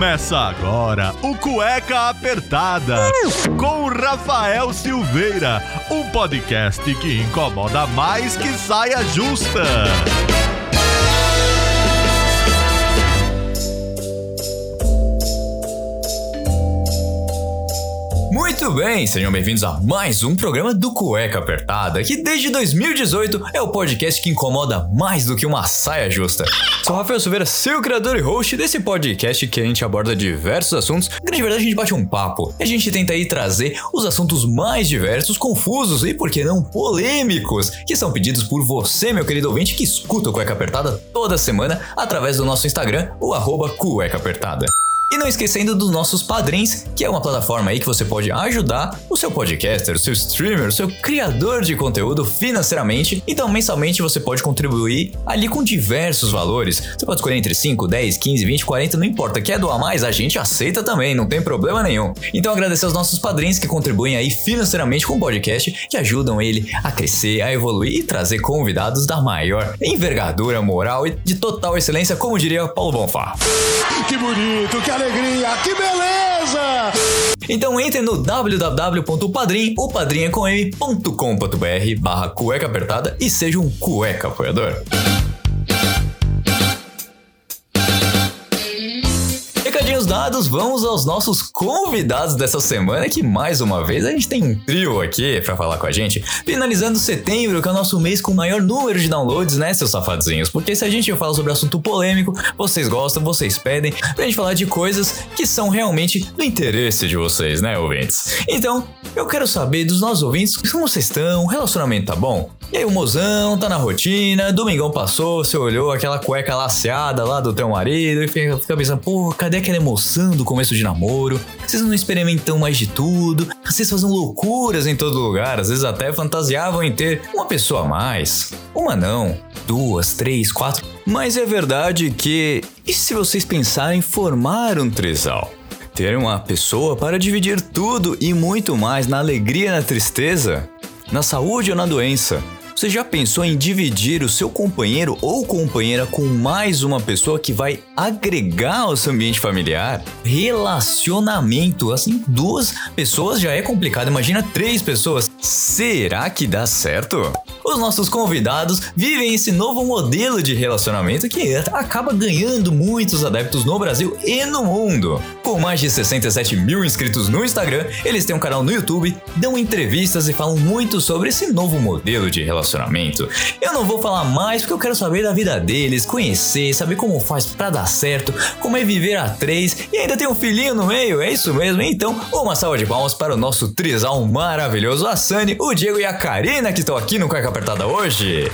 Começa agora o Cueca Apertada com Rafael Silveira, um podcast que incomoda mais que saia justa. Muito bem, sejam bem-vindos a mais um programa do Cueca Apertada, que desde 2018 é o podcast que incomoda mais do que uma saia justa. Sou Rafael Silveira, seu criador e host desse podcast que a gente aborda diversos assuntos, que de verdade a gente bate um papo. E a gente tenta aí trazer os assuntos mais diversos, confusos e, por que não, polêmicos, que são pedidos por você, meu querido ouvinte, que escuta o Cueca Apertada toda semana através do nosso Instagram, o arroba Cueca Apertada. E não esquecendo dos nossos padrinhos, que é uma plataforma aí que você pode ajudar o seu podcaster, o seu streamer, o seu criador de conteúdo financeiramente. Então, mensalmente você pode contribuir ali com diversos valores. Você pode escolher entre 5, 10, 15, 20, 40, não importa. Quer doar mais? A gente aceita também, não tem problema nenhum. Então, agradecer aos nossos padrinhos que contribuem aí financeiramente com o podcast, que ajudam ele a crescer, a evoluir e trazer convidados da maior envergadura moral e de total excelência, como diria Paulo Bonfá. Que bonito, que alegria, que beleza! Então entre no www.padrim.com.br barra cueca apertada e seja um cueca apoiador. Dados, vamos aos nossos convidados dessa semana, que mais uma vez a gente tem um trio aqui pra falar com a gente. Finalizando setembro, que é o nosso mês com o maior número de downloads, né, seus safadinhos? Porque se a gente fala sobre assunto polêmico, vocês gostam, vocês pedem, pra gente falar de coisas que são realmente do interesse de vocês, né, ouvintes? Então, eu quero saber dos nossos ouvintes como vocês estão, o relacionamento tá bom? E aí, o mozão tá na rotina, domingão passou, você olhou aquela cueca laceada lá do teu marido e fica, fica pensando, pô, cadê aquela emoção do começo de namoro? Vocês não experimentam mais de tudo, vocês fazem loucuras em todo lugar, às vezes até fantasiavam em ter uma pessoa a mais. Uma não, duas, três, quatro. Mas é verdade que. E se vocês pensarem em formar um trisal? Ter uma pessoa para dividir tudo e muito mais na alegria e na tristeza? Na saúde ou na doença? Você já pensou em dividir o seu companheiro ou companheira com mais uma pessoa que vai agregar ao seu ambiente familiar? Relacionamento, assim, duas pessoas já é complicado, imagina três pessoas. Será que dá certo? Os nossos convidados vivem esse novo modelo de relacionamento que acaba ganhando muitos adeptos no Brasil e no mundo. Com mais de 67 mil inscritos no Instagram, eles têm um canal no YouTube, dão entrevistas e falam muito sobre esse novo modelo de relacionamento. Eu não vou falar mais porque eu quero saber da vida deles, conhecer, saber como faz para dar certo, como é viver a três e ainda tem um filhinho no meio, é isso mesmo? Então, uma salva de palmas para o nosso trisal maravilhoso, a Sani, o Diego e a Karina que estão aqui no Cueca Apertada hoje.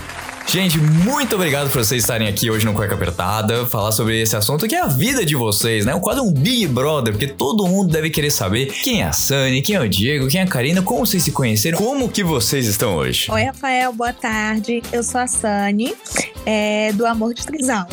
Gente, muito obrigado por vocês estarem aqui hoje no Cueca Apertada, falar sobre esse assunto que é a vida de vocês, né? Quase um Big Brother, porque todo mundo deve querer saber quem é a Sani, quem é o Diego, quem é a Karina, como vocês se conheceram, como que vocês estão hoje. Oi, Rafael, boa tarde. Eu sou a Sani, é, do Amor de Trisal.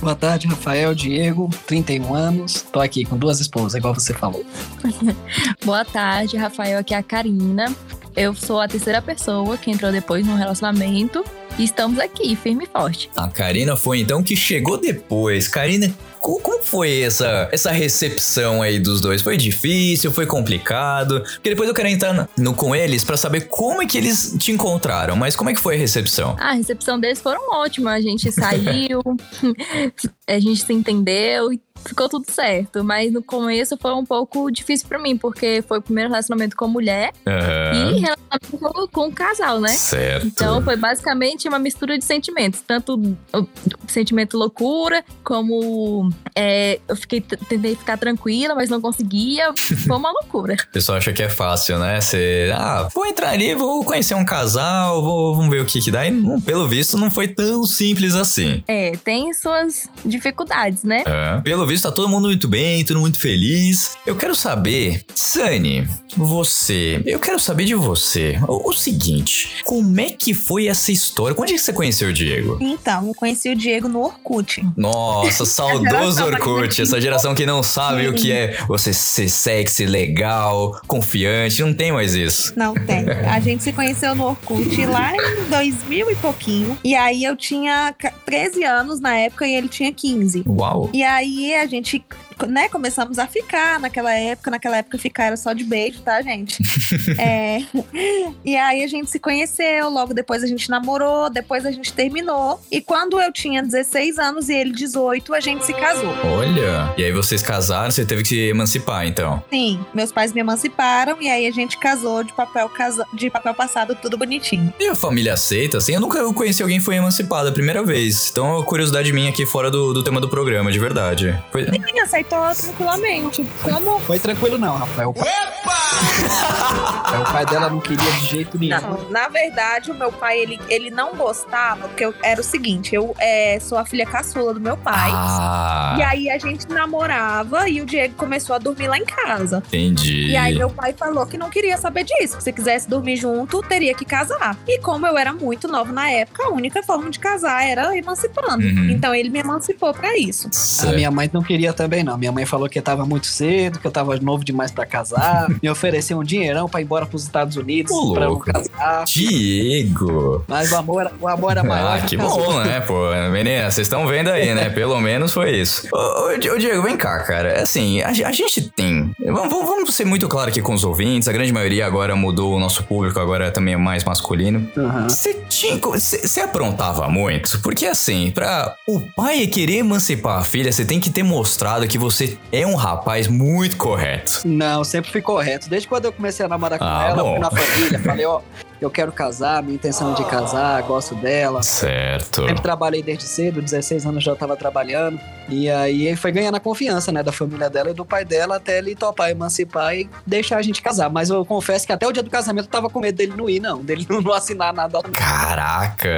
Boa tarde, Rafael, Diego, 31 anos. Tô aqui com duas esposas, igual você falou. Boa tarde, Rafael. Aqui é a Karina. Eu sou a terceira pessoa que entrou depois no relacionamento. E estamos aqui, firme e forte. A Karina foi então que chegou depois. Karina, co- como foi essa, essa recepção aí dos dois? Foi difícil? Foi complicado? Porque depois eu quero entrar no, com eles pra saber como é que eles te encontraram. Mas como é que foi a recepção? Ah, a recepção deles foram ótima. A gente saiu, a gente se entendeu e ficou tudo certo. Mas no começo foi um pouco difícil pra mim, porque foi o primeiro relacionamento com mulher Aham. e relacionamento com, o casal, né? Certo. Então foi basicamente uma mistura de sentimentos, tanto o sentimento loucura, como é, eu fiquei tentei ficar tranquila, mas não conseguia. Foi uma loucura. O pessoal acha que é fácil, né? Você, ah, vou entrar ali, vou conhecer um casal, vou, vamos ver o que que dá. E, hum, pelo visto, não foi tão simples assim. É, tem suas dificuldades, né? É. Pelo visto, tá todo mundo muito bem, todo mundo muito feliz. Eu quero saber, Sani, você, eu quero saber de você. O, o seguinte, como é que foi essa história? Quando é que você conheceu o Diego? Então, eu conheci o Diego no Orkut. Nossa, saudoso Orkut, essa geração que não sabe o que é você ser sexy, legal, confiante, não tem mais isso. Não tem. A gente se conheceu no Orkut lá em 2000 e pouquinho. E aí eu tinha ca- 13 anos na época e ele tinha 15. Uau. E aí a gente né, começamos a ficar naquela época. Naquela época ficar era só de beijo, tá, gente? é, e aí a gente se conheceu, logo depois a gente namorou, depois a gente terminou. E quando eu tinha 16 anos e ele 18, a gente se casou. Olha. E aí vocês casaram, você teve que se emancipar, então. Sim, meus pais me emanciparam e aí a gente casou de papel, casa, de papel passado, tudo bonitinho. E a família aceita, assim? Eu nunca conheci alguém que foi emancipado a primeira vez. Então, curiosidade minha aqui fora do, do tema do programa, de verdade. Foi... Sim, aceitou tranquilamente. Como Foi tranquilo não, Rafael. O pai, É, o pai dela não queria de jeito nenhum. Não, na verdade, o meu pai, ele, ele não gostava, porque eu, era o seguinte, eu é, sou a filha caçula do meu pai. Ah, E aí a gente namorava e o Diego começou a dormir lá em casa. entendi. E aí meu pai falou que não queria saber disso, que se quisesse dormir junto, teria que casar. E como eu era muito nova na época, a única forma de casar era emancipando. Uhum. Então ele me emancipou pra isso. A Certo. minha mãe não queria também, não. Minha mãe falou que eu tava muito cedo, que eu tava novo demais pra casar. me ofereceu um dinheirão pra ir embora pros Estados Unidos Ô, pra eu louco. casar. Diego! Mas o amor, o amor era maior. Ah, a gente que casou. bom, né, pô? Menina, vocês estão vendo aí, né? Pelo menos foi isso. Ô, ô, Di- ô, Diego, vem cá, cara. Assim, a, a gente tem. Vamos, vamos- ser muito claro aqui com os ouvintes. A grande maioria agora mudou o nosso público, agora também é mais masculino. Você tinha. Você aprontava muito? Porque assim, pra o pai querer emancipar a filha, você tem que ter mostrado que você é um rapaz muito correto. Não, sempre fui correto. Desde quando eu comecei a namorar com Ah, ela, bom. fui na família, falei, ó, eu quero casar, minha intenção é de casar, gosto dela. Certo. Sempre trabalhei desde cedo, 16 anos já tava trabalhando. E aí foi ganhando a confiança, né, da família dela e do pai dela até ele topar emancipar e deixar a gente casar. Mas eu confesso que até o dia do casamento eu tava com medo dele não ir, não. Dele não, assinar nada. Caraca.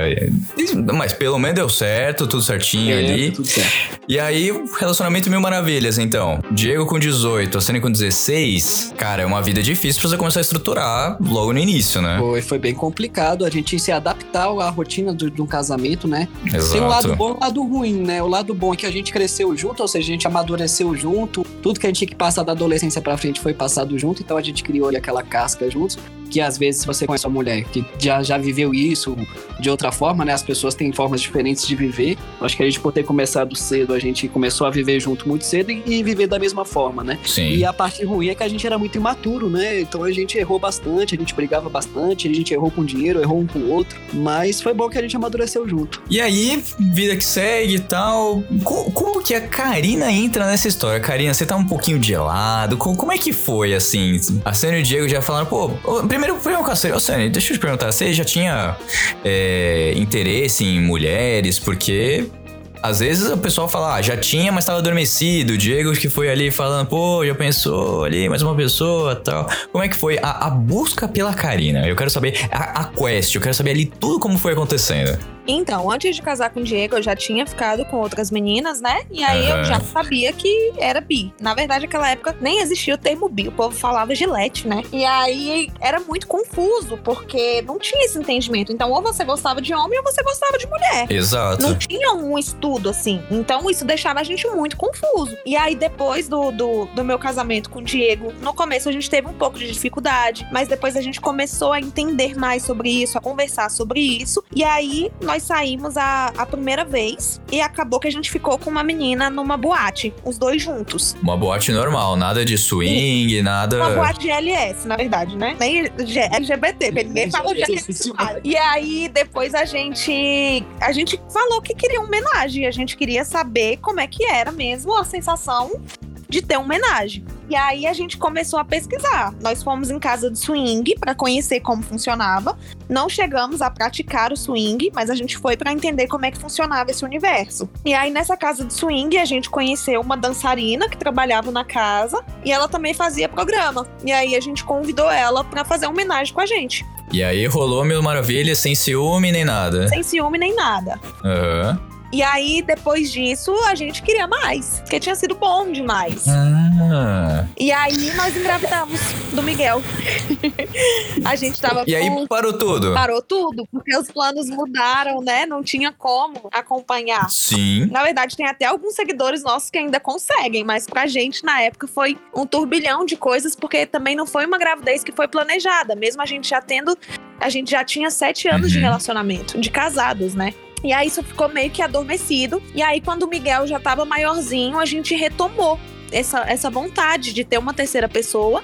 Mas pelo menos deu certo, tudo certinho ali. Tudo certo. E aí, relacionamento mil maravilhas, então. Diego com 18, a Sônia com 16. Cara, é uma vida difícil pra você começar a estruturar logo no início, né? Foi, foi bem complicado a gente se adaptar à rotina do- de um casamento, né? Exato. Tem o lado bom e o lado ruim, né? O lado bom é que a gente cresceu junto, ou seja, a gente amadureceu junto. Tudo que a gente tinha que passar da adolescência pra frente foi passado junto, então a gente criou ali aquela casca juntos. Que às vezes, se você conhece uma mulher que já, já viveu isso de outra forma, né? As pessoas têm formas diferentes de viver. Acho que a gente, por ter começado cedo, a gente começou a viver junto muito cedo e, e viver da mesma forma, né? Sim. E a parte ruim é que a gente era muito imaturo, né? Então a gente errou bastante, a gente brigava bastante, a gente errou com dinheiro, errou um com o outro. Mas foi bom que a gente amadureceu junto. E aí, vida que segue e tal. Co- Como, que a Karina entra nessa história? Karina, você tá um pouquinho de lado. Co- Como, é que foi, assim? A Sânia e o Diego já falaram, pô, primeiro, primeiro com a Sânia. Ô, Sânia, deixa eu te perguntar, você já tinha é, interesse em mulheres? Porque. Às vezes o pessoal fala, ah, já tinha, mas tava adormecido. O Diego que foi ali falando, pô, já pensou ali, mais uma pessoa tal. Como é que foi a, a busca pela Karina? Eu quero saber a, a quest, eu quero saber ali tudo como foi acontecendo. Então, antes de casar com o Diego, eu já tinha ficado com outras meninas, né? E aí Aham. eu já sabia que era bi. Na verdade, naquela época nem existia o termo bi, o povo falava gilete, né? E aí era muito confuso, porque não tinha esse entendimento. Então, ou você gostava de homem ou você gostava de mulher. Exato. Não tinha um estudo assim. Então isso deixava a gente muito confuso. E aí, depois do, do, do meu casamento com o Diego, no começo a gente teve um pouco de dificuldade, mas depois a gente começou a entender mais sobre isso, a conversar sobre isso. E aí nós saímos a, a primeira vez e acabou que a gente ficou com uma menina numa boate, os dois juntos. Uma boate normal, nada de swing, nada. Uma boate de LS, na verdade, né? Nem G- LGBT, porque ninguém falou de LGBT. E aí, depois a gente. A gente falou que queria uma homenagem. A gente queria saber como é que era mesmo a sensação de ter uma homenagem. E aí a gente começou a pesquisar. Nós fomos em casa de swing para conhecer como funcionava. Não chegamos a praticar o swing, mas a gente foi para entender como é que funcionava esse universo. E aí nessa casa de swing a gente conheceu uma dançarina que trabalhava na casa e ela também fazia programa. E aí a gente convidou ela para fazer uma homenagem com a gente, E aí rolou mil maravilhas, sem ciúme nem nada. sem ciúme nem nada. Aham. E aí, depois disso, a gente queria mais, porque tinha sido bom demais. Ah. E aí, nós engravidamos do Miguel. a gente tava E aí com... parou tudo. Parou tudo, porque os planos mudaram, né? Não tinha como acompanhar. Sim. Na verdade, tem até alguns seguidores nossos que ainda conseguem, mas pra gente, na época, foi um turbilhão de coisas, porque também não foi uma gravidez que foi planejada. Mesmo a gente já tendo. A gente já tinha sete anos de Uhum. relacionamento, de casados, né? E aí isso ficou meio que adormecido. E aí, quando o Miguel já tava maiorzinho, a gente retomou essa, essa vontade de ter uma terceira pessoa.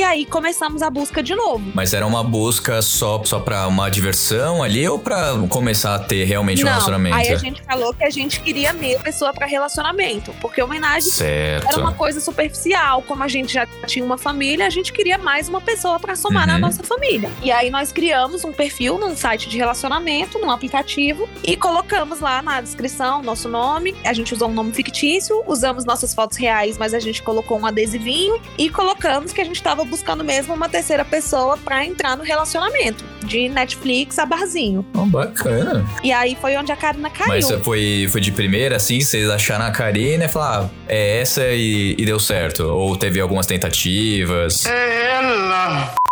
E aí começamos a busca de novo. Mas era uma busca só, só pra uma diversão ali ou pra começar a ter realmente um Não, relacionamento? aí a gente falou que a gente queria meia pessoa pra relacionamento, porque homenagem Certo. era uma coisa superficial. Como a gente já tinha uma família, a gente queria mais uma pessoa pra somar na Uhum. nossa família. E aí nós criamos um perfil num site de relacionamento, num aplicativo, e colocamos lá na descrição nosso nome. A gente usou um nome fictício, usamos nossas fotos reais, mas a gente colocou um adesivinho e colocamos que a gente tava buscando mesmo uma terceira pessoa pra entrar no relacionamento, de Netflix a barzinho. Oh, bacana. E aí foi onde a Karina caiu. Mas foi, foi de primeira, assim, vocês acharam a Karina e falaram, ah, é essa e, e deu certo? Ou teve algumas tentativas?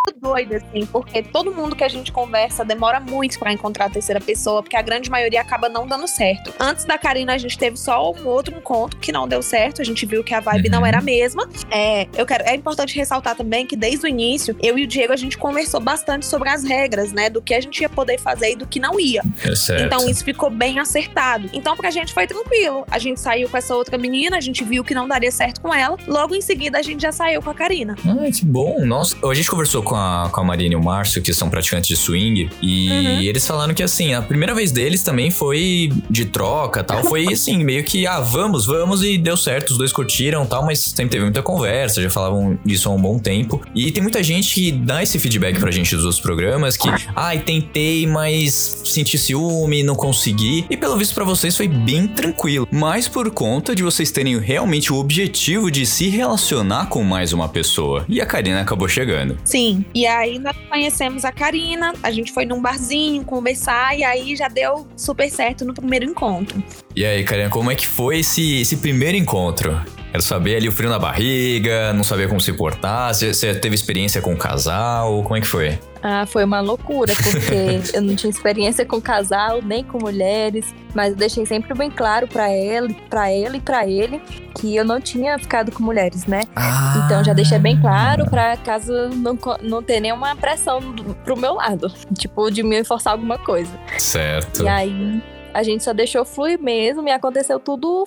muito doida, assim, porque todo mundo que a gente conversa demora muito pra encontrar a terceira pessoa, porque a grande maioria acaba não dando certo. Antes da Karina, a gente teve só um outro encontro que não deu certo, a gente viu que a vibe Uhum. não era a mesma. É, eu quero, é importante ressaltar também que desde o início, eu e o Diego, a gente conversou bastante sobre as regras, né, do que a gente ia poder fazer e do que não ia. É. Então isso ficou bem acertado. Então pra gente foi tranquilo. A gente saiu com essa outra menina, a gente viu que não daria certo com ela. Logo em seguida a gente já saiu com a Karina. Ai, que bom. Nossa, a gente conversou com a, com a Marina e o Márcio, que são praticantes de swing, e Uhum. eles falaram que, assim, a primeira vez deles também foi de troca tal. Foi, assim, meio que, ah, vamos, vamos, e deu certo. Os dois curtiram tal, mas sempre teve muita conversa, já falavam disso há um bom tempo. E tem muita gente que dá esse feedback pra gente dos outros programas, que, ai, tentei, mas senti ciúme, não consegui. E pelo visto pra vocês foi bem tranquilo. Mas por conta de vocês terem realmente o objetivo de se relacionar com mais uma pessoa. E a Karina acabou chegando. Sim. E aí nós conhecemos a Karina, a gente foi num barzinho conversar e aí já deu super certo no primeiro encontro. E aí, Karina, como é que foi esse, esse primeiro encontro? Quero saber ali o frio na barriga, não sabia como se portar. Você, teve experiência com o casal? Como é que foi? Ah, foi uma loucura, porque eu não tinha experiência com casal, nem com mulheres, mas eu deixei sempre bem claro pra ela, para ela e pra ele que eu não tinha ficado com mulheres, né? Ah, Então já deixei bem claro pra caso não, não ter nenhuma pressão pro meu lado, tipo, de me forçar alguma coisa. Certo. E aí a gente só deixou fluir mesmo e aconteceu tudo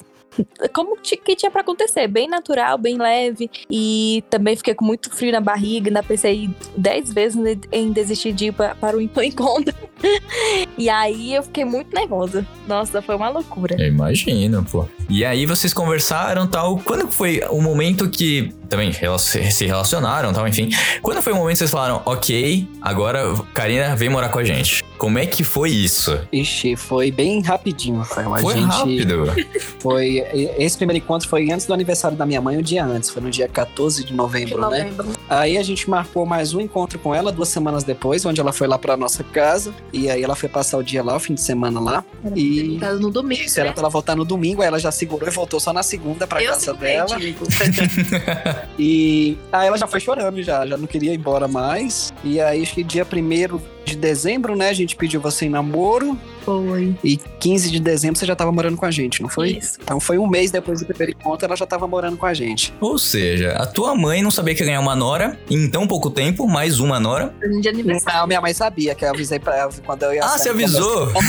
como que tinha pra acontecer, bem natural, bem leve. E também fiquei com muito frio na barriga, ainda pensei dez vezes em desistir de ir pa- para o encontro. e aí eu fiquei muito nervosa. Nossa, foi uma loucura. Eu imagino, pô. E aí vocês conversaram tal. Quando foi o momento que. Também se relacionaram tal, enfim. Quando foi o momento que vocês falaram, ok, agora Karina vem morar com a gente? Como é que foi isso? Ixi, foi bem rapidinho, Rafael. Foi gente rápido. foi. Esse primeiro encontro foi antes do aniversário da minha mãe, um dia antes. Foi no dia 14 de novembro, né? Aí a gente marcou mais um encontro com ela duas semanas depois, onde ela foi lá pra nossa casa. E aí ela foi passar o dia lá, o fim de semana lá. E. Tá no domingo. Isso, era pra ela voltar no domingo, aí ela já segurou e voltou só na segunda pra Eu casa dela. E aí ela já foi chorando, já, já não queria ir embora mais. E aí acho que dia 1 de dezembro, né, a gente pediu você em namoro. Foi. E 15 de dezembro você já tava morando com a gente, não foi? Isso. Então foi um mês depois do primeiro encontro, ela já tava morando com a gente. Ou seja, a tua mãe não sabia que ia ganhar uma nora em tão pouco tempo, mais uma nora. De aniversário. Não, minha mãe sabia que eu avisei pra ela quando eu ia Ah, sair você avisou?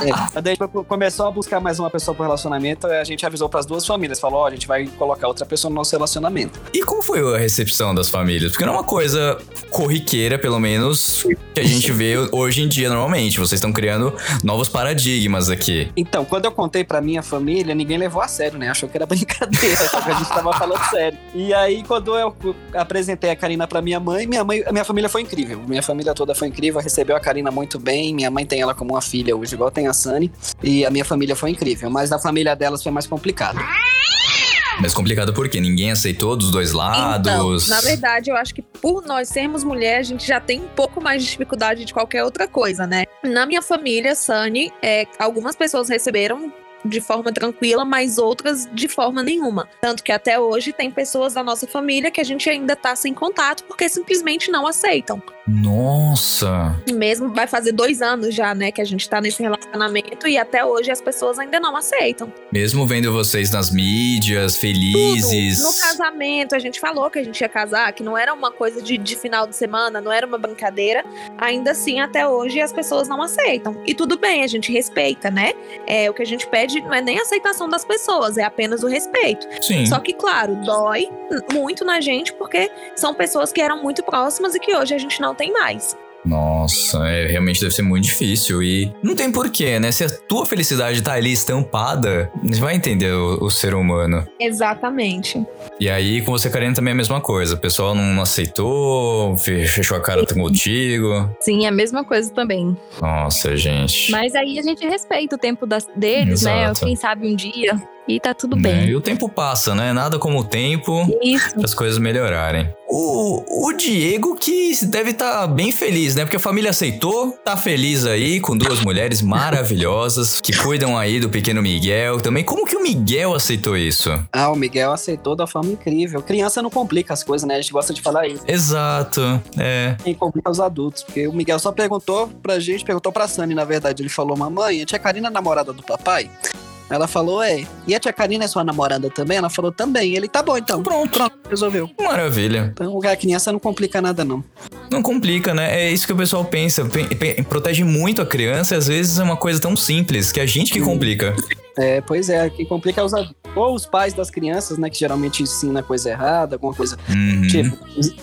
É, quando a gente começou a buscar mais uma pessoa pro relacionamento, a gente avisou pras duas famílias. Falou, ó, a gente vai colocar outra pessoa no nosso relacionamento. E como foi a recepção das famílias? Porque não é uma coisa corriqueira, pelo menos, que a gente vê hoje em dia normalmente. Vocês estão criando novos paradigmas aqui. Então, quando eu contei pra minha família, ninguém levou a sério, né? Achou que era brincadeira, achou que a gente tava falando sério. E aí, quando eu apresentei a Karina pra minha mãe, minha mãe, a minha família foi incrível. Minha família toda foi incrível, recebeu a Karina muito bem. Minha mãe tem ela como uma filha hoje, igual tem a Sani. E a minha família foi incrível, mas na família delas foi mais complicado. Mas complicado porque ninguém aceitou dos dois Então, lados. na verdade, eu acho que por nós sermos mulheres, a gente já tem um pouco mais de dificuldade de qualquer outra coisa, né? Na minha família, Sani, é, algumas pessoas receberam de forma tranquila, mas outras de forma nenhuma. Tanto que até hoje tem pessoas da nossa família que a gente ainda tá sem contato porque simplesmente não aceitam. Nossa. Mesmo vai fazer dois anos já, né, que a gente tá nesse relacionamento e até hoje as pessoas ainda não aceitam. Mesmo vendo vocês nas mídias, felizes. Tudo. No casamento, a gente falou que a gente ia casar, que não era uma coisa de, de final de semana, não era uma brincadeira. Ainda assim, até hoje, as pessoas não aceitam. E tudo bem, a gente respeita, né? É, o que a gente pede não é nem a aceitação das pessoas, é apenas o respeito. Sim. Só que, claro, dói muito na gente porque são pessoas que eram muito próximas e que hoje a gente não tem mais. Nossa, é, realmente deve ser muito difícil. E não tem porquê, né? Se a tua felicidade tá ali estampada, você vai entender o, o ser humano. Exatamente. E aí, com você, Karina, também é a mesma coisa. O pessoal não aceitou, fe- fechou a cara contigo. Sim, é a mesma coisa também. Nossa, gente. Mas aí a gente respeita o tempo das, deles, né? Exato. Quem sabe um dia. E tá tudo Né? bem. E o tempo passa, né? Nada como o tempo Isso. para as coisas melhorarem. O, o Diego que deve estar bem feliz, né? Porque a família aceitou, tá feliz aí com duas mulheres maravilhosas que cuidam aí do pequeno Miguel também. Como que o Miguel aceitou isso? Ah, o Miguel aceitou da forma incrível. Criança não complica as coisas, né? A gente gosta de falar isso. Exato, é. Quem complica os adultos. Porque o Miguel só perguntou pra gente, perguntou pra Sani, na verdade. Ele falou, mamãe, a tia Karina é namorada do papai? Ela falou, é. E a tia Karina é sua namorada também? Ela falou, também. Ele, tá bom, então. Pronto. Pronto, resolveu. Maravilha. Então, a criança não complica nada, não. Não complica, né? É isso que o pessoal pensa. Pe- pe- protege muito a criança e às vezes é uma coisa tão simples que a gente que complica. É, pois é, quem complica é os. Ou os pais das crianças, né? Que geralmente ensina coisa errada, alguma coisa. Uhum. Tipo,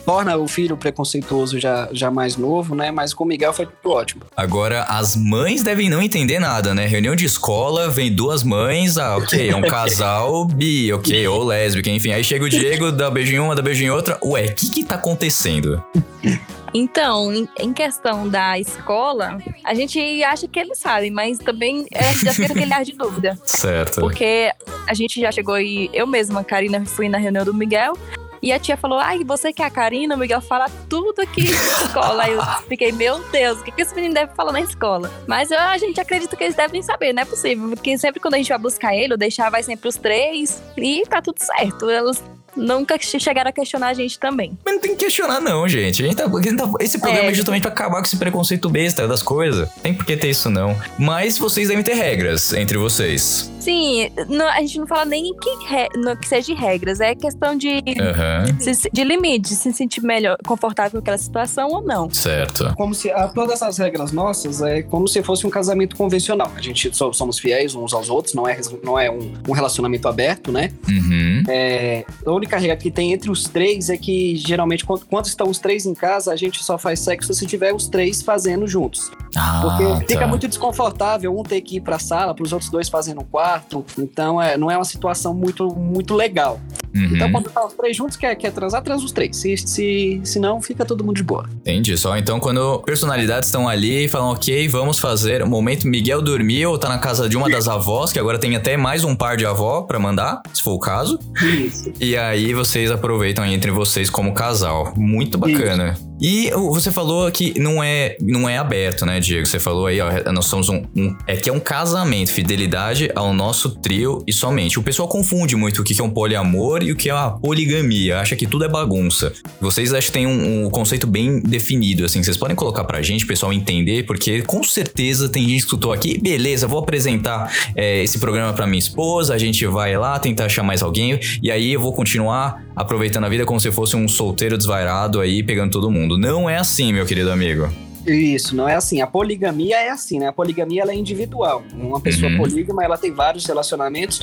torna o filho preconceituoso já, já mais novo, né? Mas com o Miguel foi tudo ótimo. Agora, as mães devem não entender nada, né? Reunião de escola, vem duas mães, ah, ok, é um casal bi, ok, ou lésbica, enfim. Aí chega o Diego, dá beijo em uma, dá beijo em outra. Ué, o que que tá acontecendo? Então, em, questão da escola, a gente acha que eles sabem, mas também é, já fica aquele ar de dúvida. Certo. Porque a gente já chegou e eu mesma, Karina, fui na reunião do Miguel. E a tia falou: Ai, você que é a Karina, o Miguel fala tudo aqui na escola. Aí eu fiquei, meu Deus, o que, que esse menino deve falar na escola? Mas eu- a gente acredita que eles devem saber, não é possível. Porque sempre quando a gente vai buscar ele, deixar, vai sempre os três. E tá tudo certo. Eles nunca che- chegaram a questionar a gente também. Mas não tem que questionar, não, gente. A gente tá- a gente tá- esse programa é. É. justamente pra acabar com esse preconceito besta das coisas. Tem por que ter isso, não. Mas vocês devem ter regras entre vocês. Sim, não- a gente não fala nem que, re- no- que seja de regras, é questão de, Aham. se- de limite, se sentir melhor, confortável com aquela situação ou não. Certo. Como se a, todas as regras nossas é como se fosse um casamento convencional. A gente so- somos fiéis uns aos outros, não é, não é um, um relacionamento aberto, né? Uhum. É, a única regra que tem entre os três é que geralmente quando, quando estão os três em casa, a gente só faz sexo se tiver os três fazendo juntos. Ah, Porque fica tá. muito desconfortável um ter que ir pra sala, para os outros dois fazendo um quarto. Então é, não é uma situação muito, muito legal. Uhum. Então quando tá os três juntos, quer, quer transar, transa os três. Se, se, se não, fica todo mundo de boa. Entendi. Só então quando personalidades estão ali e falam, ok, vamos fazer. O momento Miguel dormiu ou tá na casa de uma das avós, que agora tem até mais um par de avó pra mandar, se for o caso. Isso. E aí vocês aproveitam aí entre vocês como casal. Muito bacana. E o- você falou que não é, não é aberto, né, Diego? Você falou aí, ó, nós somos um, um- É que é um casamento, fidelidade ao nosso trio e somente. O pessoal confunde muito o que é um poliamor e o que é a poligamia. Acha que tudo é bagunça. Vocês acho que tem um, um conceito bem definido, assim. Vocês podem colocar pra gente, pessoal entender, porque com certeza tem gente que escutou aqui. Beleza, vou apresentar é, esse programa pra minha esposa, a gente vai lá tentar achar mais alguém, e aí eu vou continuar aproveitando a vida como se fosse um solteiro desvairado aí, pegando todo mundo. Não é assim, meu querido amigo. Isso, não é assim. A poligamia é assim, né? A poligamia ela é individual. Uma pessoa Uhum. polígama, ela tem vários relacionamentos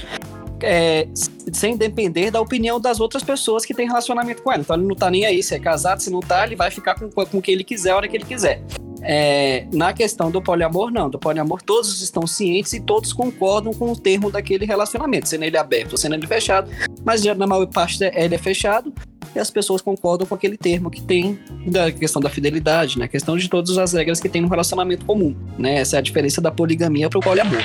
é, sem depender da opinião das outras pessoas que têm relacionamento com ela. Então ele não tá nem aí se é casado, se não tá, ele vai ficar com, com quem ele quiser, a hora que ele quiser. É, na questão do poliamor, não. Do poliamor, todos estão cientes e todos concordam com o termo daquele relacionamento, sendo ele aberto ou sendo ele fechado. Mas já na maior parte ele é fechado e as pessoas concordam com aquele termo que tem da questão da fidelidade, né? A questão de todas as regras que tem no relacionamento comum, né? Essa é a diferença da poligamia para o poliamor.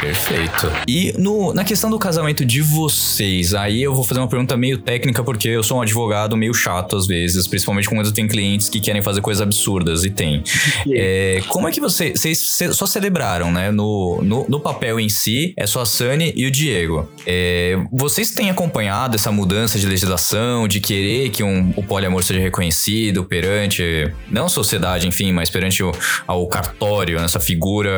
Perfeito. E no, na questão do casamento de vocês, aí eu vou fazer uma pergunta meio técnica, porque eu sou um advogado meio chato às vezes, principalmente quando tem clientes que querem fazer coisas absurdas, e tem. É, como é que você, vocês só celebraram, né? No, no, no papel em si, é só a Sani e o Diego. É, vocês têm acompanhado essa mudança de legislação, de querer que um, o poliamor seja reconhecido perante, não sociedade, enfim, mas perante o, ao cartório, essa figura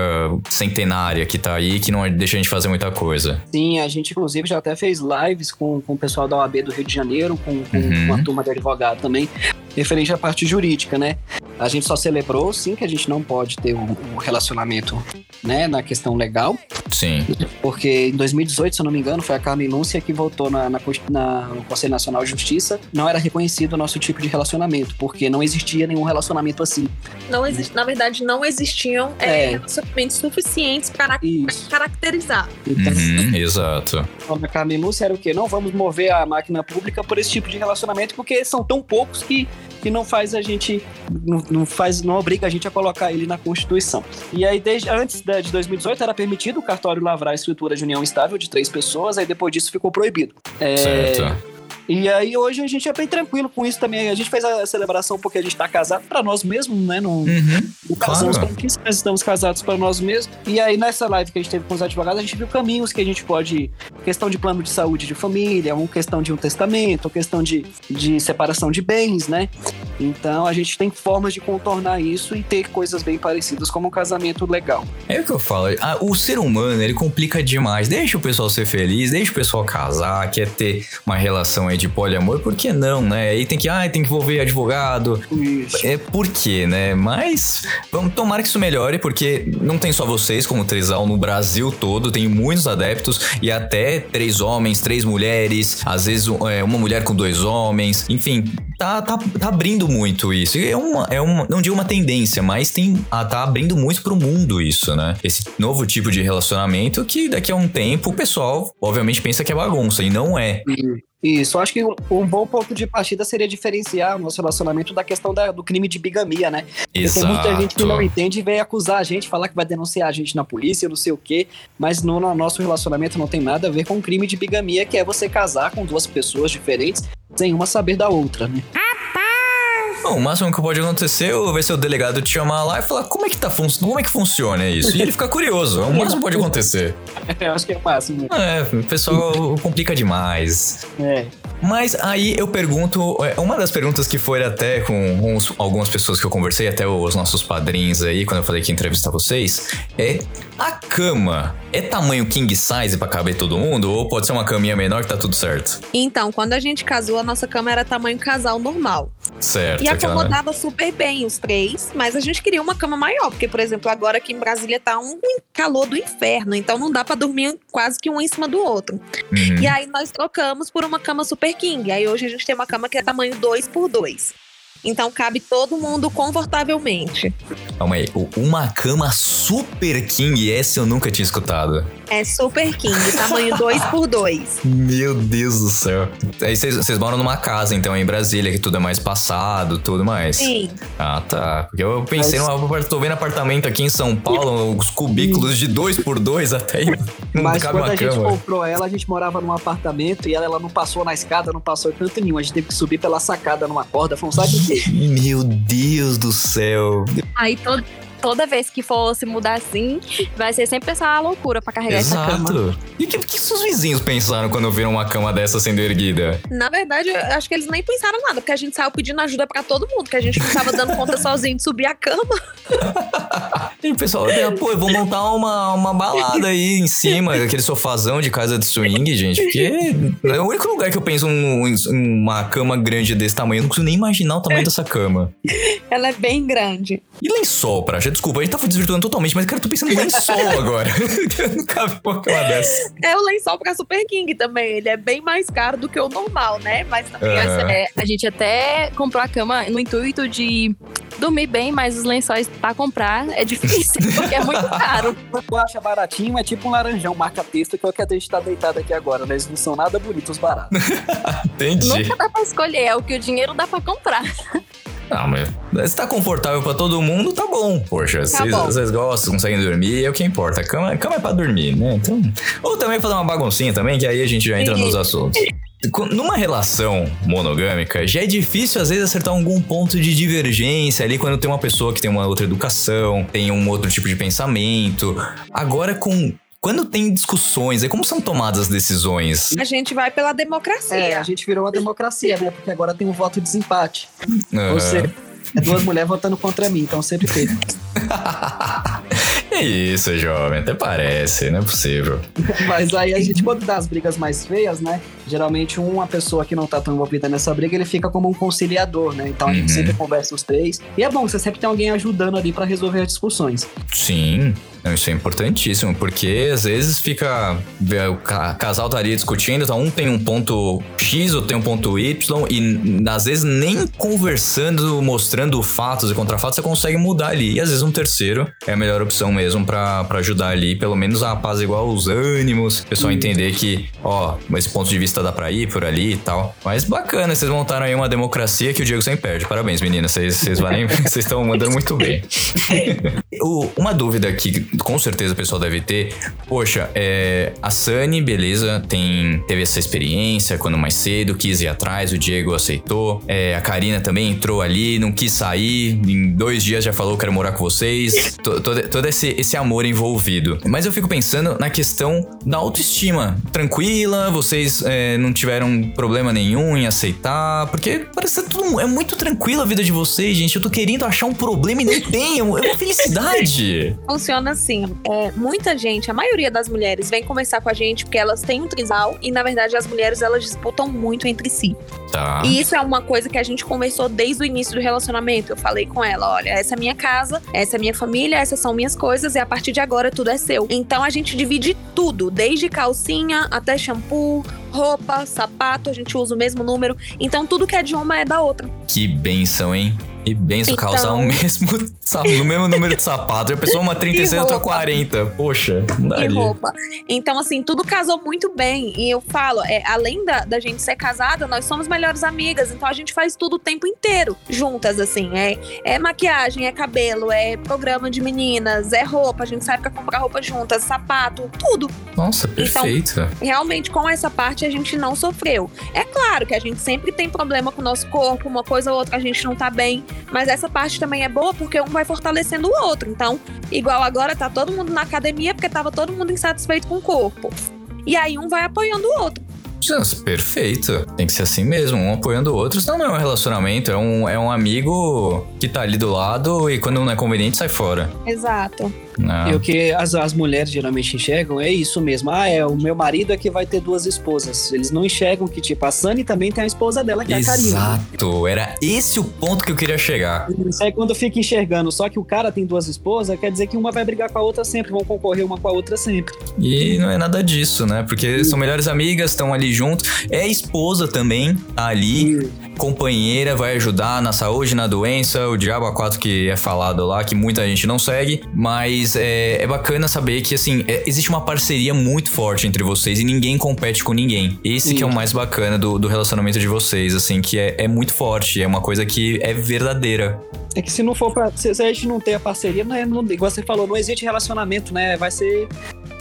centenária que tá aí, que não deixa a gente fazer muita coisa. Sim, a gente inclusive já até fez lives com, com o pessoal da OAB do Rio de Janeiro, com, com Uhum. uma turma de advogado também, referente à parte jurídica, né? A gente só celebrou, sim, que a gente não pode ter um, um relacionamento, né, na questão legal. Sim. Porque em 2018, se eu não me engano, foi a Carmen Lúcia que votou na, na, na, no Conselho Nacional de Justiça. Não era reconhecido o nosso tipo de relacionamento, porque não existia nenhum relacionamento assim. Não existe, na verdade, não existiam é, é. relacionamentos suficientes para Isso. caracterizar. Então, uhum, exato. A Carmen Lúcia era o quê? Não vamos mover a máquina pública por esse tipo de relacionamento, porque são tão poucos que, que não faz a gente. Não, não faz, não obriga a gente a colocar ele na Constituição. E aí, desde antes de 2018, era permitido o cartório lavrar a escritura de união estável de três pessoas, aí depois disso ficou proibido. É, certo. E aí hoje a gente é bem tranquilo com isso também. A gente fez a celebração porque a gente tá casado para nós mesmos, né? Não, uhum, não casamos claro. com mas estamos casados para nós mesmos. E aí nessa live que a gente teve com os advogados, a gente viu caminhos que a gente pode. Questão de plano de saúde de família, uma questão de um testamento, questão de, de separação de bens, né? Então a gente tem formas de contornar isso e ter coisas bem parecidas como um casamento legal. É o que eu falo. Ah, o ser humano, ele complica demais. Deixa o pessoal ser feliz, deixa o pessoal casar, quer ter uma relação aí de poliamor, por que não, né? Aí tem que, ah, tem que envolver advogado. Isso. É por quê, né? Mas vamos tomar que isso melhore, porque não tem só vocês como trisal no Brasil todo, tem muitos adeptos e até três homens, três mulheres, às vezes é, uma mulher com dois homens, enfim, tá, tá, tá abrindo muito isso. É uma, é uma, não digo uma tendência, mas tem, ah, tá abrindo muito pro mundo isso, né? Esse novo tipo de relacionamento que daqui a um tempo o pessoal, obviamente, pensa que é bagunça e não é. Isso, acho que um bom ponto de partida seria diferenciar o nosso relacionamento da questão da, do crime de bigamia, né? Porque tem muita gente que não entende e vem acusar a gente, falar que vai denunciar a gente na polícia, não sei o quê, mas no, no nosso relacionamento não tem nada a ver com crime de bigamia, que é você casar com duas pessoas diferentes sem uma saber da outra, né? Bom, o máximo que pode acontecer é vai ser o delegado te chamar lá e falar como é que tá funcionando, como é que funciona isso? E ele fica curioso. É o máximo que pode acontecer. Eu acho que é o máximo. É, o pessoal complica demais. É. Mas aí eu pergunto, é, uma das perguntas que foi até com uns, algumas pessoas que eu conversei, até os nossos padrinhos aí, quando eu falei que ia entrevistar vocês, é a cama é tamanho king size para caber todo mundo ou pode ser uma caminha menor que tá tudo certo? Então, quando a gente casou, a nossa cama era tamanho casal normal. Certo. E acomodava super bem os três, mas a gente queria uma cama maior, porque, por exemplo, agora aqui em Brasília tá um calor do inferno, então não dá para dormir quase que um em cima do outro. Uhum. E aí nós trocamos por uma cama super king. Aí hoje a gente tem uma cama que é tamanho 2 por 2 então cabe todo mundo confortavelmente. Calma aí, uma cama super king, essa eu nunca tinha escutado. É super king, tamanho 2 por 2 Meu Deus do céu. Aí vocês moram numa casa, então, em Brasília, que tudo é mais passado, tudo mais. Sim. Ah, tá. Porque eu pensei, Mas... no, tô vendo apartamento aqui em São Paulo, os cubículos de 2 por 2 até aí. Não Mas quando a gente comprou ela, a gente morava num apartamento e ela, ela não passou na escada, não passou em canto nenhum. A gente teve que subir pela sacada numa corda, foi um saco de Meu Deus do céu. Aí todo, toda vez que fosse mudar assim, vai ser sempre essa loucura para carregar Exato. essa cama. E o que, que seus vizinhos pensaram quando viram uma cama dessa sendo erguida? Na verdade, eu acho que eles nem pensaram nada, porque a gente saiu pedindo ajuda para todo mundo, que a gente não tava dando conta sozinho de subir a cama. e o pessoal, pô, eu vou montar uma, uma balada aí em cima, aquele sofazão de casa de swing, gente, porque é o único lugar que eu penso um, uma cama grande desse tamanho, eu não consigo nem imaginar o tamanho dessa cama. Ela é bem grande. E lençol, pra desculpa, a gente tá desvirtuando totalmente, mas cara, eu tô pensando em lençol agora. eu nunca vi uma cama dessa. É o lençol pra Super King também. Ele é bem mais caro do que o normal, né? Mas também uhum. é, a gente até comprou a cama no intuito de dormir bem, mas os lençóis pra comprar é difícil, porque é muito caro. Tu acha baratinho, é tipo um laranjão marca texto, que é o que a gente tá deitado aqui agora, né? Eles não são nada bonitos, baratos. Entendi. Nunca dá pra escolher, é o que o dinheiro dá pra comprar. Ah, mas se tá confortável pra todo mundo, tá bom. Poxa, tá vocês gostam, conseguem dormir, é o que importa. A cama, cama é pra dormir, né? Então. Ou também fazer uma baguncinha também, que aí a gente já entra nos assuntos. Numa relação monogâmica, já é difícil às vezes acertar algum ponto de divergência ali quando tem uma pessoa que tem uma outra educação, tem um outro tipo de pensamento. Agora com quando tem discussões, é como são tomadas as decisões? A gente vai pela democracia. É, a gente virou uma democracia, né? Porque agora tem um voto de desempate. Uhum. Ou seja, é duas mulheres votando contra mim, então sempre teve. Que isso, jovem, até parece, não é possível. Mas aí a gente, quando dá as brigas mais feias, né? Geralmente uma pessoa que não tá tão envolvida nessa briga, ele fica como um conciliador, né? Então a gente Uhum. sempre conversa os três. E é bom, você sempre tem alguém ajudando ali pra resolver as discussões. Sim, não, isso é importantíssimo, porque às vezes fica. O ca- casal tá ali discutindo, então um tem um ponto X, outro tem um ponto Y, e às vezes nem conversando, mostrando fatos e contrafatos, você consegue mudar ali. E às vezes um terceiro é a melhor opção mesmo pra pra ajudar ali, pelo menos a apaziguar os ânimos, o pessoal entender que, ó, esse ponto de vista dá pra ir por ali e tal. Mas bacana, vocês montaram aí uma democracia que o Diego sempre perde. Parabéns, meninas, vocês valem- vocês estão mandando muito bem. O- uma dúvida que com certeza o pessoal deve ter. Poxa, é, a Sunny, beleza, tem, teve essa experiência quando mais cedo, quis ir atrás, o Diego aceitou. É, a Karina também entrou ali, não quis sair, em dois dias já falou, quero morar com vocês. To- todo esse, esse amor envolvido. Mas eu fico pensando na questão da autoestima. Tranquila, vocês é, não tiveram problema nenhum em aceitar, porque parece que tudo é muito tranquila a vida de vocês, gente. Eu tô querendo achar um problema e não tem, é uma felicidade. Funciona assim. É, muita gente, a maioria das mulheres, vem conversar com a gente porque elas têm um trisal e, na verdade, as mulheres elas disputam muito entre si. Tá. E isso é uma coisa que a gente conversou desde o início do relacionamento. Eu falei com ela: olha, essa é minha casa, essa é minha família, essas são minhas coisas e a partir de agora tudo é seu. Então a gente divide tudo, desde calcinha até shampoo, roupa, sapato, a gente usa o mesmo número. Então tudo que é de uma é da outra. Que benção, hein? Que benção Então- calçar o mesmo, o mesmo número de sapato. E a pessoa uma 36, outra roupa. 40. Poxa, não e roupa. Então, assim, tudo casou muito bem. E eu falo, é, além da, da gente ser casada, nós somos melhores amigas. Então a gente faz tudo o tempo inteiro juntas, assim. É, é maquiagem, é cabelo, é programa de meninas, é roupa. A gente sai pra comprar roupa juntas, sapato, tudo. Nossa, Então, perfeito. Realmente, com essa parte, a gente não sofreu. É claro que a gente sempre tem problema com o nosso corpo, uma coisa ou outra a gente não tá bem. Mas essa parte também é boa porque um vai fortalecendo o outro. Então, igual agora, tá todo mundo na academia porque tava todo mundo insatisfeito com o corpo. E aí um vai apoiando o outro. Nossa, perfeito. Tem que ser assim mesmo, um apoiando o outro. Senão não é um relacionamento, é um, é um amigo que tá ali do lado e quando não é conveniente sai fora. Exato. Não. E o que as, as mulheres geralmente enxergam é isso mesmo. Ah, é, o meu marido é que vai ter duas esposas. Eles não enxergam que, tipo, a Sunny também tem a esposa dela, que é a Karina. Exato, era esse o ponto que eu queria chegar. Isso aí quando fica enxergando só que o cara tem duas esposas, quer dizer que uma vai brigar com a outra sempre, vão concorrer uma com a outra sempre. E não é nada disso, né? Porque são melhores amigas, estão ali juntos. É esposa também, tá ali. Companheira, vai ajudar na saúde, na doença. O Diabo A4 que é falado lá, que muita gente não segue. Mas é, é bacana saber que, assim, é- existe uma parceria muito forte entre vocês e ninguém compete com ninguém. Esse que é o Sim. mais bacana do, do relacionamento de vocês, assim, que é, é muito forte. É uma coisa que é verdadeira. É que se não for pra. Se, a gente não ter a parceria, não é, não, igual você falou, não existe relacionamento, né? Vai ser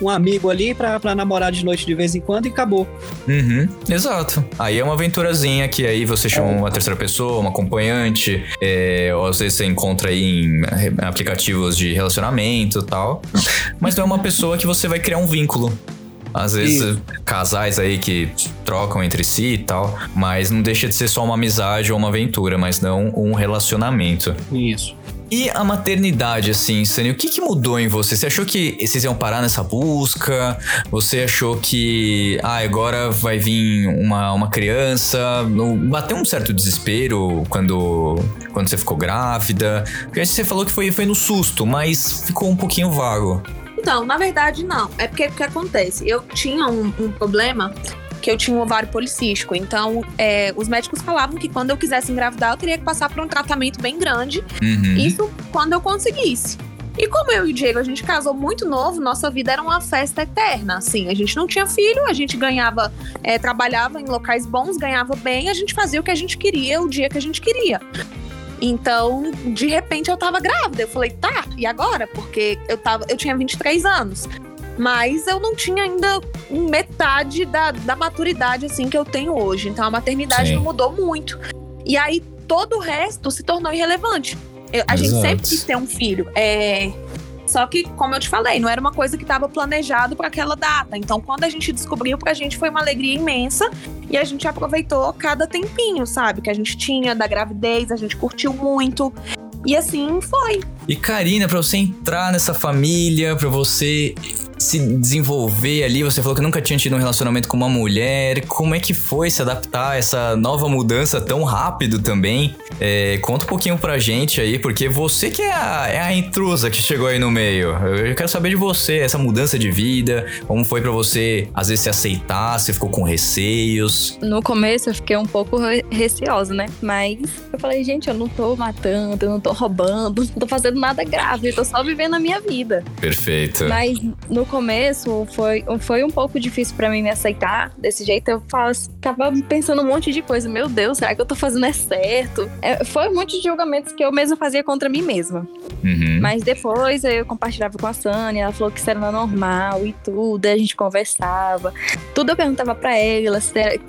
um amigo ali pra, pra namorar de noite de vez em quando e acabou. Uhum, exato. Aí é uma aventurazinha que aí você chama uma terceira pessoa, uma acompanhante, é, ou às vezes você encontra aí em aplicativos de relacionamento e tal. Mas não é uma pessoa que você vai criar um vínculo. Às vezes, casais aí que trocam entre si e tal, mas não deixa de ser só uma amizade ou uma aventura, mas não um relacionamento. Isso. E a maternidade, assim, Sunny, o que, que mudou em você? Você achou que vocês iam parar nessa busca? Você achou que, ah, agora vai vir uma, uma criança? Bateu um certo desespero quando, quando você ficou grávida? Porque você falou que foi, foi no susto, mas ficou um pouquinho vago. Então, na verdade, não. É porque o que acontece? Eu tinha um, um problema que eu tinha um ovário policístico. Então, é, os médicos falavam que quando eu quisesse engravidar, eu teria que passar por um tratamento bem grande. Uhum. Isso quando eu conseguisse. E como eu e o Diego, a gente casou muito novo, nossa vida era uma festa eterna, assim. A gente não tinha filho, a gente ganhava, é, trabalhava em locais bons, ganhava bem, a gente fazia o que a gente queria, o dia que a gente queria. Então, de repente, eu tava grávida. Eu falei, tá, e agora? Porque eu, tava, eu tinha 23 anos. Mas eu não tinha ainda metade da, da maturidade, assim, que eu tenho hoje. Então, a maternidade Sim. não mudou muito. E aí, todo o resto se tornou irrelevante. Eu- a gente sempre quis ter um filho. É... Só que, como eu te falei, não era uma coisa que estava planejado para aquela data. Então, quando a gente descobriu, pra gente foi uma alegria imensa e a gente aproveitou cada tempinho, sabe? Que a gente tinha da gravidez, a gente curtiu muito. E assim foi. E Karina, pra você entrar nessa família, pra você se desenvolver ali, você falou que nunca tinha tido um relacionamento com uma mulher. Como é que foi se adaptar a essa nova mudança tão rápido também? É, conta um pouquinho pra gente aí, porque você que é a, é a intrusa que chegou aí no meio. Eu quero saber de você, essa mudança de vida, como foi pra você, às vezes, se aceitar, você ficou com receios. No começo eu fiquei um pouco re- receosa, né? Mas eu falei, gente, eu não tô matando, eu não tô roubando, não tô fazendo nada grave, eu tô só vivendo a minha vida. Perfeito. Mas no começo foi, foi um pouco difícil pra mim me aceitar desse jeito. Eu ficava pensando um monte de coisa. Meu Deus, será que eu tô fazendo é certo? É, foi um monte de julgamentos que eu mesma fazia contra mim mesma. Uhum. Mas depois eu compartilhava com a Sânia, ela falou que isso era normal e tudo, a gente conversava. Tudo eu perguntava pra ela,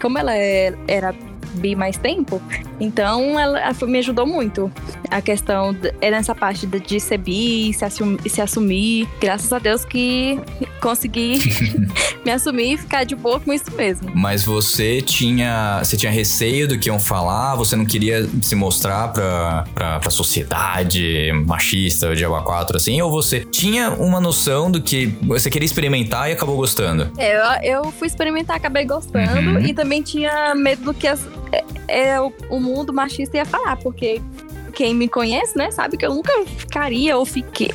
como ela é- era bi mais tempo, então ela, me ajudou muito. A questão de- é nessa parte de, ser bi, se, assum- se assumir. Graças a Deus que consegui me assumir e ficar de boa com isso mesmo. Mas você tinha, você tinha receio do que iam falar? Você não queria se mostrar pra, pra, pra sociedade machista de Água 4, assim? Ou você tinha uma noção do que você queria experimentar e acabou gostando? É, eu, eu fui experimentar, acabei gostando Uhum. e também tinha medo do que as- é, é, o, o mundo machista ia falar, porque quem me conhece, né, sabe que eu nunca ficaria ou fiquei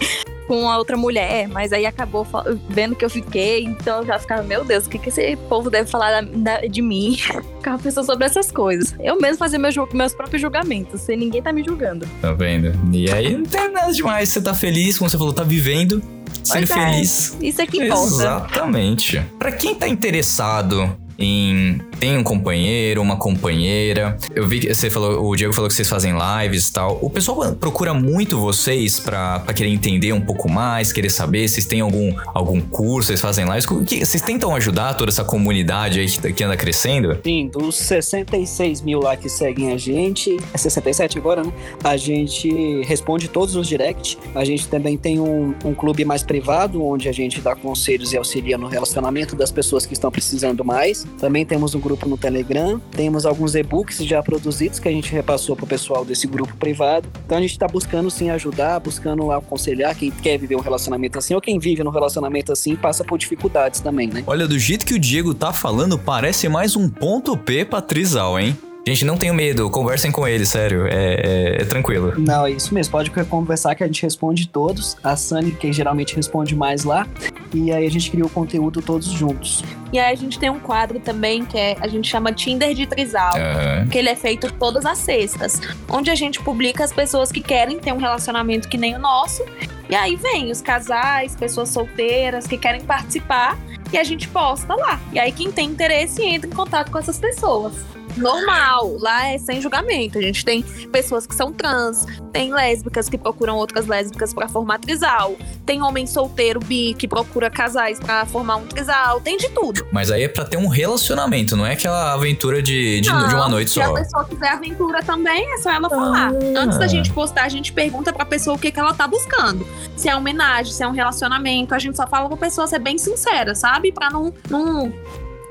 com a outra mulher, mas aí acabou vendo que eu fiquei, então eu já ficava, meu Deus, o que, que esse povo deve falar da- da- de mim? Ficava pensando sobre essas coisas. Eu mesmo fazia meu ju- meus próprios julgamentos, sem ninguém tá me julgando. Tá vendo? E aí não tem nada demais. Você tá feliz, como você falou, tá vivendo, Pois é. feliz. Isso é que importa. Exatamente. Pra quem tá interessado em tem um companheiro, uma companheira. Eu vi que você falou, o Diego falou que vocês fazem lives e tal. O pessoal procura muito vocês pra querer entender um pouco mais, querer saber. Vocês têm algum, algum curso, vocês fazem lives? Que- Vocês tentam ajudar toda essa comunidade aí que, que anda crescendo? Sim, dos 66 mil lá que seguem a gente, é 67 agora, né? A gente responde todos os direct. A gente também tem um, um clube mais privado, onde a gente dá conselhos e auxilia no relacionamento das pessoas que estão precisando mais. Também temos um grupo no Telegram. Temos alguns e-books já produzidos que a gente repassou pro pessoal desse grupo privado. Então a gente tá buscando sim ajudar, buscando aconselhar quem quer viver um relacionamento assim, ou quem vive num relacionamento assim passa por dificuldades também, né? Olha, do jeito que o Diego tá falando, parece mais um ponto P pra Trizal, hein? Gente, não tenham medo, conversem com ele, sério. É, é- é tranquilo. Não, é isso mesmo. Pode conversar que a gente responde todos. A Sunny, que geralmente responde mais lá. E aí a gente cria o conteúdo todos juntos. E aí a gente tem um quadro também que é, a gente chama Tinder de Trisal. Aham. que ele é feito todas as sextas, onde a gente publica as pessoas que querem ter um relacionamento que nem o nosso. E aí vem os casais, pessoas solteiras que querem participar e a gente posta lá. E aí quem tem interesse entra em contato com essas pessoas. Normal, lá é sem julgamento. A gente tem pessoas que são trans, tem lésbicas que procuram outras lésbicas pra formar trisal, tem homem solteiro bi que procura casais pra formar um trisal, tem de tudo. Mas aí é pra ter um relacionamento, não é aquela aventura de, de, Não, de uma noite Se a só. pessoa quiser aventura também, é só ela falar. Ah. Antes da gente postar, a gente pergunta pra pessoa o que, que ela tá buscando. Se é homenagem, se é um relacionamento. A gente só fala pra pessoa ser bem sincera, sabe? Pra não, não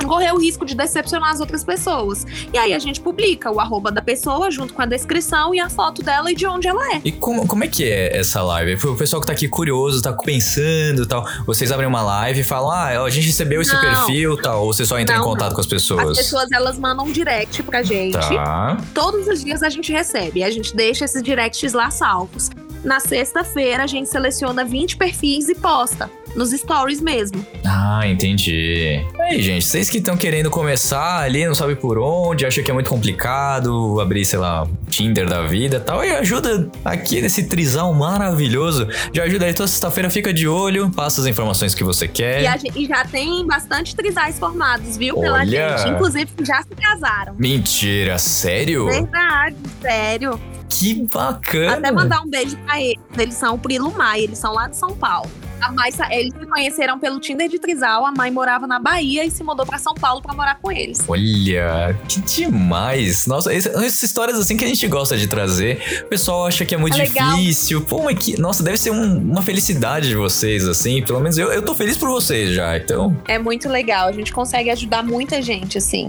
correr o risco de decepcionar as outras pessoas. E aí a gente publica o arroba da pessoa junto com a descrição e a foto dela e de onde ela é. E como, como é que é essa live? O pessoal que tá aqui curioso, tá pensando e tal. Vocês abrem uma live e falam, ah, a gente recebeu esse Não. perfil tal. Ou você só entra em Não, contato não. com as As pessoas? pessoas, elas mandam um direct pra gente. Tá. Todos os dias a gente recebe. A gente deixa esses directs lá salvos. Na sexta-feira, a gente seleciona 20 perfis e posta. Nos stories mesmo. Ah, entendi. Aí, gente, vocês que estão querendo começar ali, não sabe por onde, acha que é muito complicado abrir, sei lá, Tinder da vida e tal, e ajuda aqui nesse trisal maravilhoso. Já ajuda aí toda sexta-feira, fica de olho, passa as informações que você quer. E, a gente- e já tem bastante trisais formados, viu? Pela Olha! gente. Inclusive, que já se casaram. Mentira, sério? Verdade, sério. Que bacana. Até mandar um beijo pra eles. Eles são o Pri e Lumai, eles são lá de São Paulo. A Mai, sa- eles se conheceram pelo Tinder de Trisal. A mãe morava na Bahia e se mudou pra São Paulo pra morar com eles. Olha, que demais. Nossa, essas histórias assim que a gente gosta de trazer. O pessoal acha que é muito É difícil. Pô, mas que. Nossa, deve ser um- uma felicidade de vocês, assim. Pelo menos eu, eu tô feliz por vocês já. Então. É muito legal. A gente consegue ajudar muita gente, assim.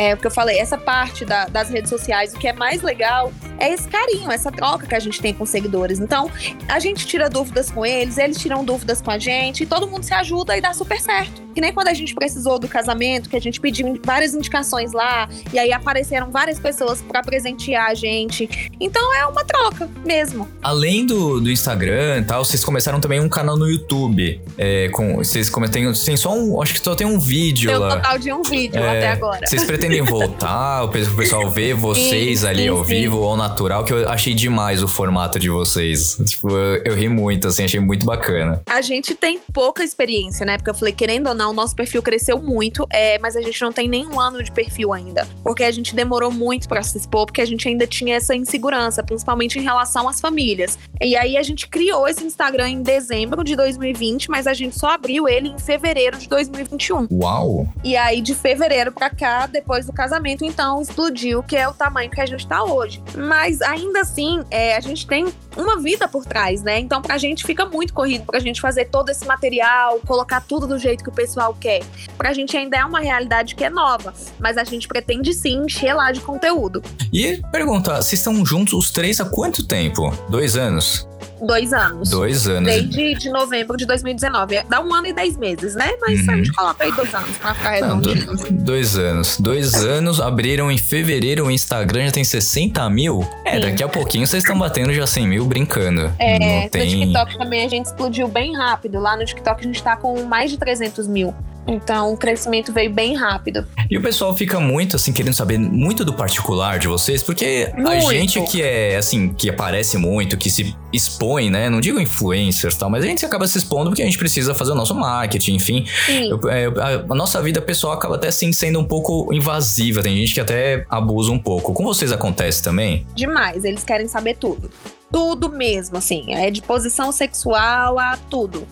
É o que eu falei, essa parte da- das redes sociais, o que é mais legal é esse carinho, essa troca que a gente tem com os seguidores. Então, a gente tira dúvidas com eles, eles tiram dúvidas com a gente, e todo mundo se ajuda e dá super certo. Que nem quando a gente precisou do casamento, que a gente pediu várias indicações lá, e aí apareceram várias pessoas para presentear a gente. Então é uma troca mesmo. Além do, do Instagram e tal, vocês começaram também um canal no YouTube. É, com, vocês tem, tem só um. Acho que só tem um vídeo um lá. total de um vídeo É, até agora. Vocês pretendem voltar? O pe- o pessoal ver vocês Sim, ali sim, ao sim. vivo ou ao natural? Que eu achei demais o formato de vocês. Tipo, eu, eu ri muito, assim, achei muito bacana. A gente tem pouca experiência, né? Porque eu falei, querendo ou não, o nosso perfil cresceu muito, é, mas a gente não tem nenhum ano de perfil ainda. Porque a gente demorou muito pra se expor, porque a gente ainda tinha essa insegurança, principalmente em relação às famílias. E aí a gente criou esse Instagram em dezembro de 2020, mas a gente só abriu ele em fevereiro de 2021. Uau! E aí, de fevereiro pra cá, depois do casamento, então explodiu, que é o tamanho que a gente tá hoje. Mas ainda assim, é, a gente tem uma vida por trás, né? Então, pra gente fica muito corrido pra gente fazer todo esse material, colocar tudo do jeito que o pessoal quer. Pra gente ainda é uma realidade que é nova, mas a gente pretende sim encher lá de conteúdo. E pergunta, vocês estão juntos os três há quanto tempo? Dois anos? Dois anos. Dois anos. Desde de novembro de 2019. Dá um ano e dez meses, né? Mas Uhum. a gente coloca aí dois anos pra ficar Não, do- redondinho. dois anos. Dois anos, abriram em fevereiro, o Instagram já tem 60 mil. É, Sim. daqui a pouquinho vocês estão batendo já 100 mil brincando. É, Não no tem. TikTok também a gente explodiu bem rápido. Lá no TikTok a gente tá com mais de 300 mil. Então o crescimento veio bem rápido. E o pessoal fica muito, assim, querendo saber muito do particular de vocês, porque a Muito. gente que é, assim, que aparece muito, que se expõe, né? Não digo influencers e tal, mas a gente acaba se expondo porque a gente precisa fazer o nosso marketing, enfim. Sim. Eu- é, a, a nossa vida pessoal acaba até, assim, sendo um pouco invasiva. Tem gente que até abusa um pouco. Com vocês acontece também? Demais. Eles querem saber tudo. Tudo mesmo, assim. É de posição sexual a tudo.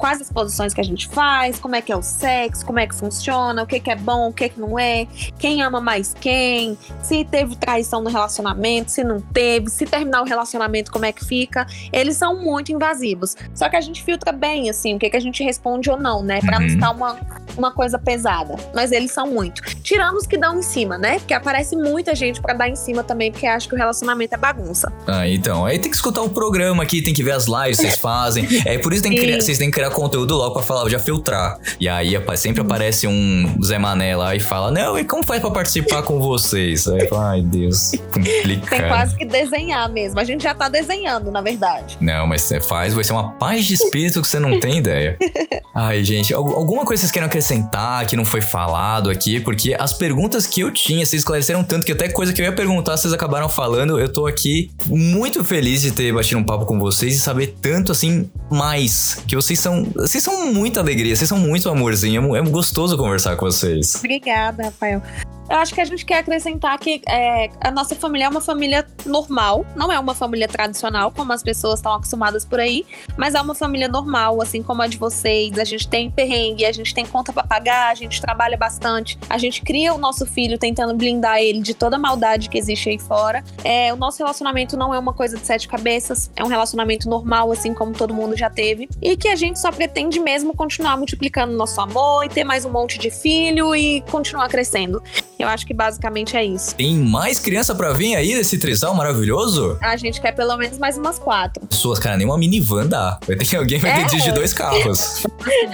Quais as posições que a gente faz, como é que é o sexo, como é que funciona, o que, que é bom, o que, que não é, quem ama mais quem, se teve traição no relacionamento, se não teve, se terminar o relacionamento, como é que fica. Eles são muito invasivos. Só que a gente filtra bem, assim, o que, que a gente responde ou não, né? Pra não Uhum. ficar uma, uma coisa pesada. Mas eles são muito. Tirando os que dão em cima, né? Porque aparece muita gente pra dar em cima também, porque acha que o relacionamento é bagunça. Ah, então. Aí tem que escutar o programa aqui, tem que ver as lives que vocês fazem. É por isso que que criar- vocês têm que criar conteúdo logo pra falar, já filtrar. E aí sempre aparece um Zé Mané lá e fala: Não, e como faz pra participar com vocês? Aí eu falo, ai, Deus, Tem complicado. quase que desenhar mesmo. A gente já tá desenhando, na verdade. Não, mas você faz, vai ser uma paz de espírito que você não tem ideia. Ai, gente, al- alguma coisa vocês querem acrescentar que não foi falado aqui? Porque as perguntas que eu tinha, vocês esclareceram tanto que até coisa que eu ia perguntar, vocês acabaram falando. Eu tô aqui muito feliz de ter batido um papo com vocês e saber tanto assim mais. Que vocês são. Vocês são muita alegria, vocês são muito amorzinho. É É gostoso conversar com vocês. Obrigada, Rafael. Eu acho que a gente quer acrescentar que é, a nossa família é uma família normal, não é uma família tradicional, como as pessoas estão acostumadas por aí, mas é uma família normal, assim como a de vocês. A gente tem perrengue, a gente tem conta pra pagar, a gente trabalha bastante, a gente cria o nosso filho tentando blindar ele de toda a maldade que existe aí fora. É, o nosso relacionamento não é uma coisa de sete cabeças, é um relacionamento normal, assim como todo mundo já teve, e que a gente só pretende mesmo continuar multiplicando nosso amor e ter mais um monte de filho e continuar crescendo. Eu acho que basicamente é isso. Tem mais criança pra vir aí desse trisal maravilhoso? A gente quer pelo menos mais umas quatro. Pessoas, cara, nem uma minivan dá. Vai ter alguém vai ter É. que dirigir dois carros.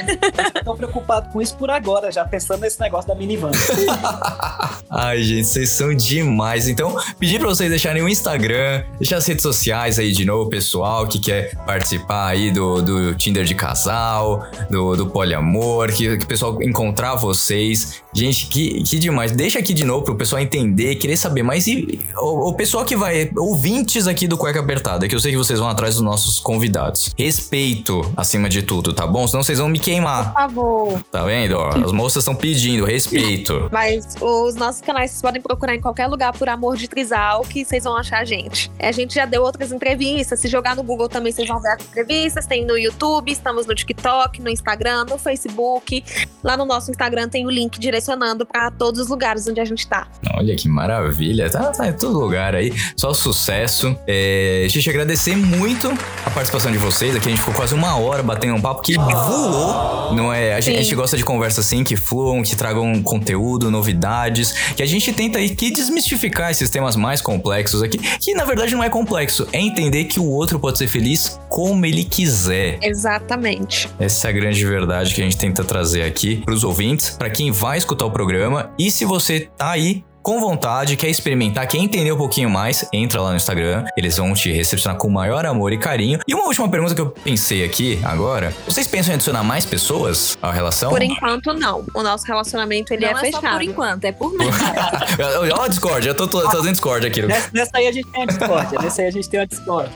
Tô preocupado com isso por agora, já pensando nesse negócio da minivan. Ai, gente, vocês são demais. Então, pedir pra vocês deixarem o Instagram, deixar as redes sociais aí de novo, pessoal que quer participar aí do, do Tinder de casal, do, do poliamor, que, que o pessoal encontrar vocês. Gente, que, que demais. Deixa aqui de novo pro pessoal entender, querer saber mais. E o, o pessoal que vai, ouvintes aqui do Cueca Apertada, que eu sei que vocês vão atrás dos nossos convidados. Respeito acima de tudo, tá bom? Senão vocês vão me queimar. Por favor. Tá vendo? Ó, as moças estão pedindo respeito. Mas os nossos canais vocês podem procurar em qualquer lugar por Amor de Trisal que vocês vão achar a gente. A gente já deu outras entrevistas. Se jogar no Google também vocês vão ver as entrevistas. Tem no YouTube, estamos no TikTok, no Instagram, no Facebook. Lá no nosso Instagram tem o link direcionando pra todos os lugares onde a gente tá. Olha que maravilha. Tá, tá em todo lugar aí. Só sucesso. É, gente, agradecer muito a participação de vocês aqui. A gente ficou quase uma hora batendo um papo que voou. Não é? A gente, a gente gosta de conversa assim, que fluam, que tragam conteúdo, novidades. Que a gente tenta aí que desmistificar esses temas mais complexos aqui. Que na verdade não é complexo. É entender que o outro pode ser feliz como ele quiser. Exatamente. Essa é a grande verdade que a gente tenta trazer aqui pros ouvintes, pra quem vai escutar o programa. E se você tá aí com vontade, quer experimentar, quer entender um pouquinho mais, entra lá no Instagram. Eles vão te recepcionar com o maior amor e carinho. E uma última pergunta que eu pensei aqui agora. Vocês pensam em adicionar mais pessoas à relação? Por enquanto, não. O nosso relacionamento, ele não é, é fechado. só por enquanto, é por mim. Olha a Discord, eu tô, tô fazendo Discord aqui. Nessa, nessa aí a gente tem uma discórdia. Nessa aí a gente tem uma discórdia.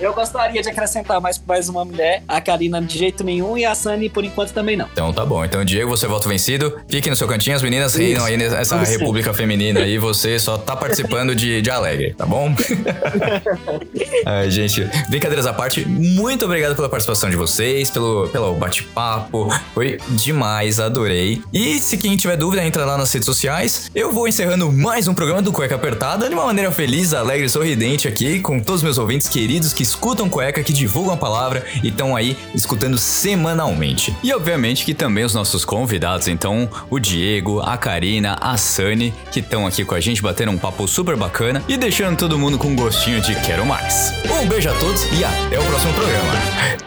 Eu gostaria de acrescentar mais, mais uma mulher. A Karina de jeito nenhum e a Sunny por enquanto também não. Então tá bom. Então, Diego, você volta vencido. Fique no seu cantinho, as meninas reinam aí nessa Isso. república feminina aí. Você só tá participando de, de alegre, tá bom? Ai, gente, brincadeiras à parte, muito obrigado pela participação de vocês, pelo, pelo bate-papo. Foi demais, adorei. E se quem tiver dúvida, entra lá nas redes sociais. Eu vou encerrando mais um programa do Cueca Apertada de uma maneira feliz, alegre e sorridente aqui, com todos os meus ouvintes queridos que escutam cueca, que divulgam a palavra e estão aí escutando semanalmente. E obviamente que também os nossos convidados, então o Diego, a Karina, a Sani, que estão aqui com a gente batendo um papo super bacana e deixando todo mundo com gostinho de quero mais. Um beijo a todos e até o próximo programa.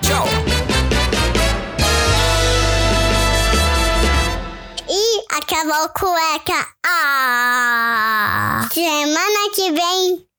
Tchau! E acabou cueca. Ah! Semana que vem